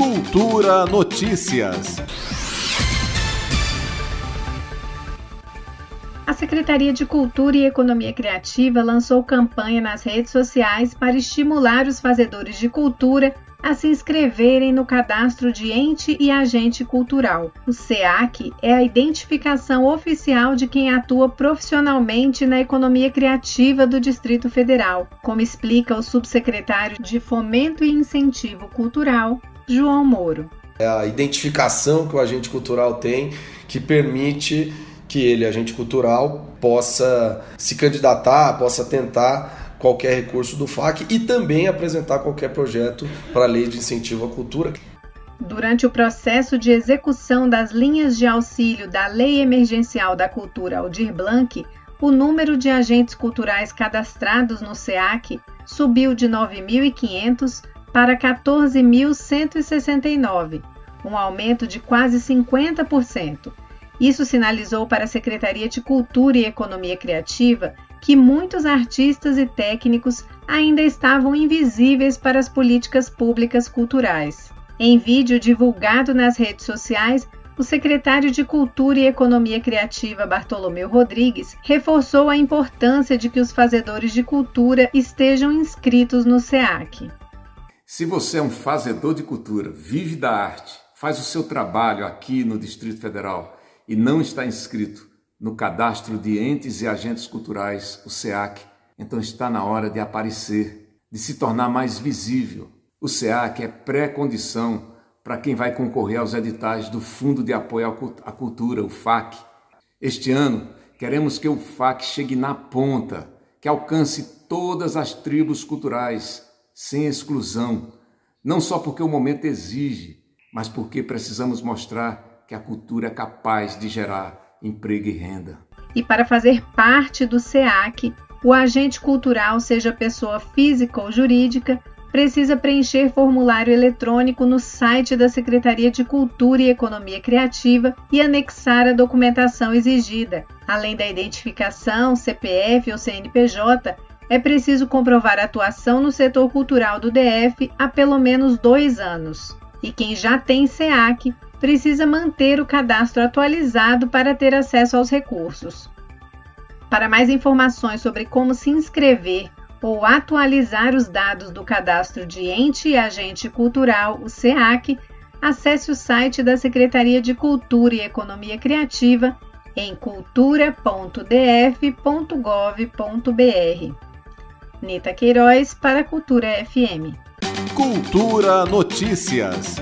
Cultura Notícias. A Secretaria de Cultura e Economia Criativa lançou campanha nas redes sociais para estimular os fazedores de cultura a se inscreverem no cadastro de ente e agente cultural. O SEAC é a identificação oficial de quem atua profissionalmente na economia criativa do Distrito Federal, como explica o subsecretário de Fomento e Incentivo Cultural, João Moro. É a identificação que o agente cultural tem que permite que ele, agente cultural, possa se candidatar, possa tentar qualquer recurso do FAC e também apresentar qualquer projeto para a Lei de Incentivo à Cultura. Durante o processo de execução das linhas de auxílio da Lei Emergencial da Cultura Aldir Blanc, o número de agentes culturais cadastrados no SEAC subiu de 9.500 para 14.169, um aumento de quase 50%. Isso sinalizou para a Secretaria de Cultura e Economia Criativa que muitos artistas e técnicos ainda estavam invisíveis para as políticas públicas culturais. Em vídeo divulgado nas redes sociais, o secretário de Cultura e Economia Criativa Bartolomeu Rodrigues reforçou a importância de que os fazedores de cultura estejam inscritos no SEAC. Se você é um fazedor de cultura, vive da arte, faz o seu trabalho aqui no Distrito Federal e não está inscrito no cadastro de entes e agentes culturais, o SEAC, então está na hora de aparecer, de se tornar mais visível. O SEAC é pré-condição para quem vai concorrer aos editais do Fundo de Apoio à Cultura, o FAC. Este ano, queremos que o FAC chegue na ponta, que alcance todas as tribos culturais, sem exclusão, não só porque o momento exige, mas porque precisamos mostrar que a cultura é capaz de gerar emprego e renda. E para fazer parte do SEAC, o agente cultural, seja pessoa física ou jurídica, precisa preencher formulário eletrônico no site da Secretaria de Cultura e Economia Criativa e anexar a documentação exigida. Além da identificação, CPF ou CNPJ, é preciso comprovar atuação no setor cultural do DF há pelo menos dois anos. E quem já tem SEAC precisa manter o cadastro atualizado para ter acesso aos recursos. Para mais informações sobre como se inscrever ou atualizar os dados do cadastro de ente e agente cultural, o SEAC, acesse o site da Secretaria de Cultura e Economia Criativa em cultura.df.gov.br. Nita Queiroz para Cultura FM. Cultura Notícias.